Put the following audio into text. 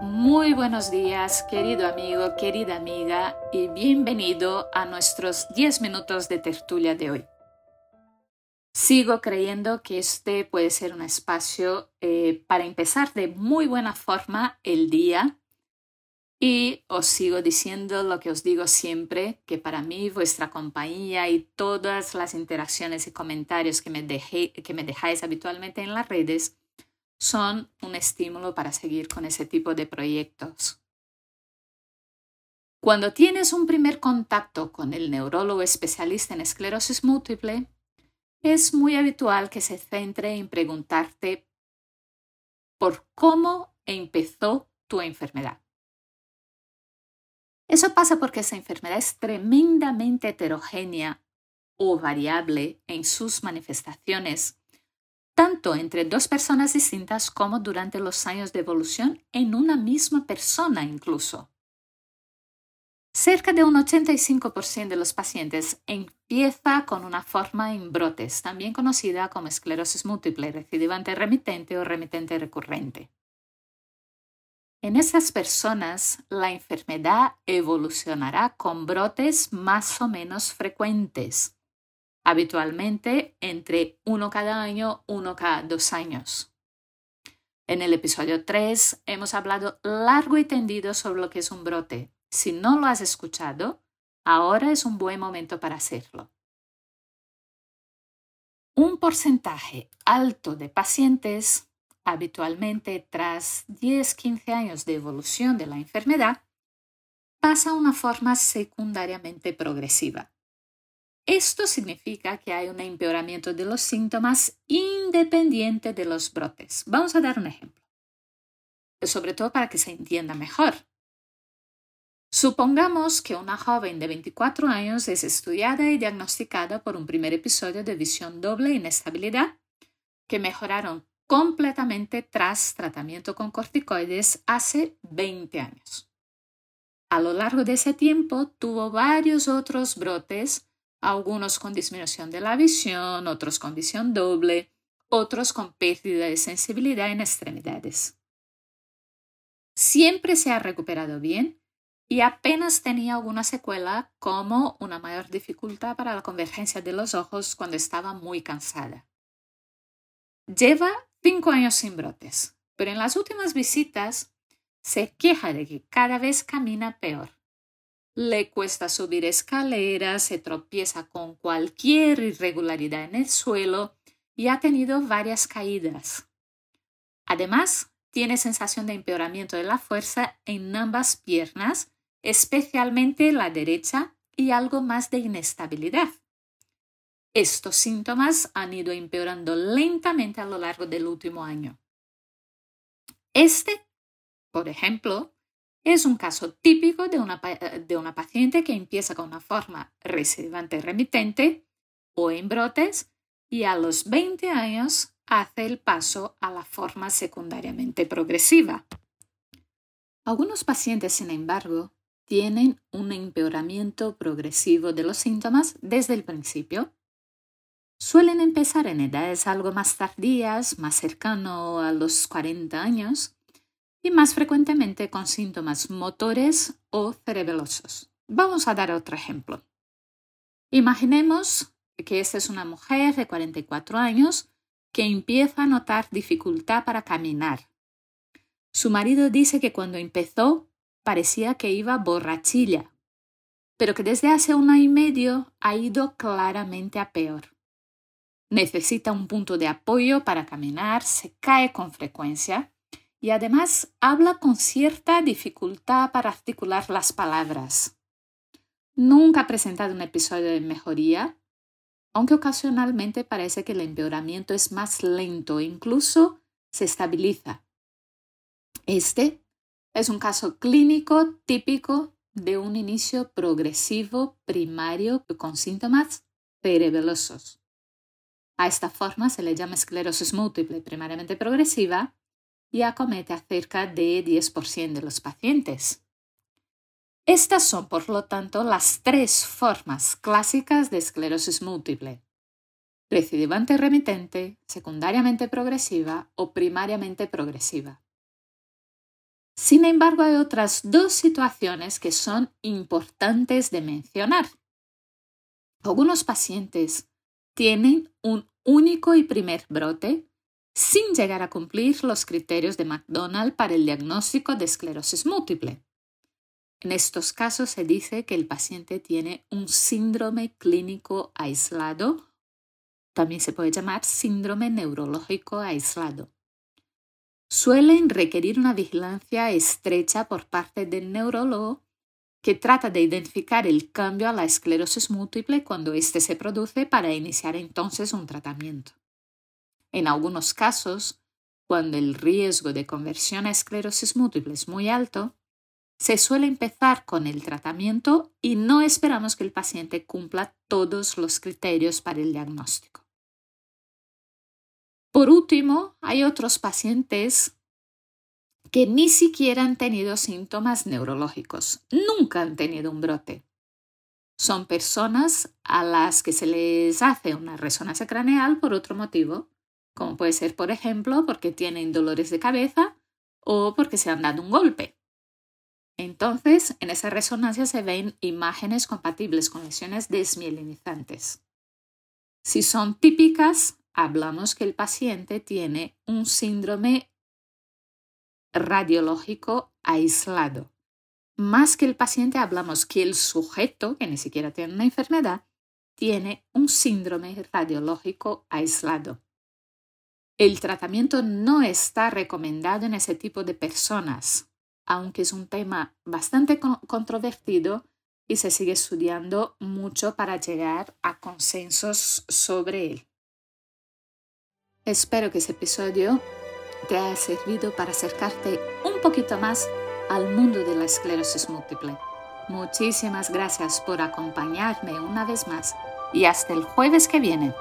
Muy buenos días, querido amigo, querida amiga, y bienvenido a nuestros 10 minutos de tertulia de hoy. Sigo creyendo que este puede ser un espacio eh, para empezar de muy buena forma el día y os sigo diciendo lo que os digo siempre, que para mí vuestra compañía y todas las interacciones y comentarios que me, que me dejáis habitualmente en las redes son un estímulo para seguir con ese tipo de proyectos. Cuando tienes un primer contacto con el neurólogo especialista en esclerosis múltiple, es muy habitual que se centre en preguntarte por cómo empezó tu enfermedad. Eso pasa porque esa enfermedad es tremendamente heterogénea o variable en sus manifestaciones tanto entre dos personas distintas como durante los años de evolución en una misma persona incluso. Cerca de un 85% de los pacientes empieza con una forma en brotes, también conocida como esclerosis múltiple recidivante remitente o remitente recurrente. En esas personas, la enfermedad evolucionará con brotes más o menos frecuentes, habitualmente entre uno cada año, uno cada dos años. En el episodio 3 hemos hablado largo y tendido sobre lo que es un brote. Si no lo has escuchado, ahora es un buen momento para hacerlo. Un porcentaje alto de pacientes, habitualmente tras 10-15 años de evolución de la enfermedad, pasa a una forma secundariamente progresiva. Esto significa que hay un empeoramiento de los síntomas independiente de los brotes. Vamos a dar un ejemplo, sobre todo para que se entienda mejor. Supongamos que una joven de 24 años es estudiada y diagnosticada por un primer episodio de visión doble e inestabilidad que mejoraron completamente tras tratamiento con corticoides hace 20 años. A lo largo de ese tiempo tuvo varios otros brotes algunos con disminución de la visión, otros con visión doble, otros con pérdida de sensibilidad en extremidades. Siempre se ha recuperado bien y apenas tenía alguna secuela como una mayor dificultad para la convergencia de los ojos cuando estaba muy cansada. Lleva cinco años sin brotes, pero en las últimas visitas se queja de que cada vez camina peor le cuesta subir escaleras, se tropieza con cualquier irregularidad en el suelo y ha tenido varias caídas. Además, tiene sensación de empeoramiento de la fuerza en ambas piernas, especialmente la derecha, y algo más de inestabilidad. Estos síntomas han ido empeorando lentamente a lo largo del último año. Este, por ejemplo, es un caso típico de una, de una paciente que empieza con una forma recidivante remitente o en brotes y a los 20 años hace el paso a la forma secundariamente progresiva. Algunos pacientes, sin embargo, tienen un empeoramiento progresivo de los síntomas desde el principio. Suelen empezar en edades algo más tardías, más cercano a los 40 años, y más frecuentemente con síntomas motores o cerebelosos. Vamos a dar otro ejemplo. Imaginemos que esta es una mujer de 44 años que empieza a notar dificultad para caminar. Su marido dice que cuando empezó parecía que iba borrachilla, pero que desde hace un año y medio ha ido claramente a peor. Necesita un punto de apoyo para caminar, se cae con frecuencia y además habla con cierta dificultad para articular las palabras. Nunca ha presentado un episodio de mejoría, aunque ocasionalmente parece que el empeoramiento es más lento e incluso se estabiliza. Este es un caso clínico típico de un inicio progresivo primario con síntomas cerebelosos. A esta forma se le llama esclerosis múltiple primariamente progresiva y acomete a cerca de 10% de los pacientes. Estas son, por lo tanto, las tres formas clásicas de esclerosis múltiple. Recidivante remitente, secundariamente progresiva o primariamente progresiva. Sin embargo, hay otras dos situaciones que son importantes de mencionar. Algunos pacientes tienen un único y primer brote sin llegar a cumplir los criterios de McDonald para el diagnóstico de esclerosis múltiple. En estos casos se dice que el paciente tiene un síndrome clínico aislado, también se puede llamar síndrome neurológico aislado. Suelen requerir una vigilancia estrecha por parte del neurólogo que trata de identificar el cambio a la esclerosis múltiple cuando éste se produce para iniciar entonces un tratamiento. En algunos casos, cuando el riesgo de conversión a esclerosis múltiple es muy alto, se suele empezar con el tratamiento y no esperamos que el paciente cumpla todos los criterios para el diagnóstico. Por último, hay otros pacientes que ni siquiera han tenido síntomas neurológicos, nunca han tenido un brote. Son personas a las que se les hace una resonancia craneal por otro motivo, como puede ser, por ejemplo, porque tienen dolores de cabeza o porque se han dado un golpe. Entonces, en esa resonancia se ven imágenes compatibles con lesiones desmielinizantes. Si son típicas, hablamos que el paciente tiene un síndrome radiológico aislado. Más que el paciente, hablamos que el sujeto, que ni siquiera tiene una enfermedad, tiene un síndrome radiológico aislado. El tratamiento no está recomendado en ese tipo de personas, aunque es un tema bastante controvertido y se sigue estudiando mucho para llegar a consensos sobre él. Espero que ese episodio te haya servido para acercarte un poquito más al mundo de la esclerosis múltiple. Muchísimas gracias por acompañarme una vez más y hasta el jueves que viene.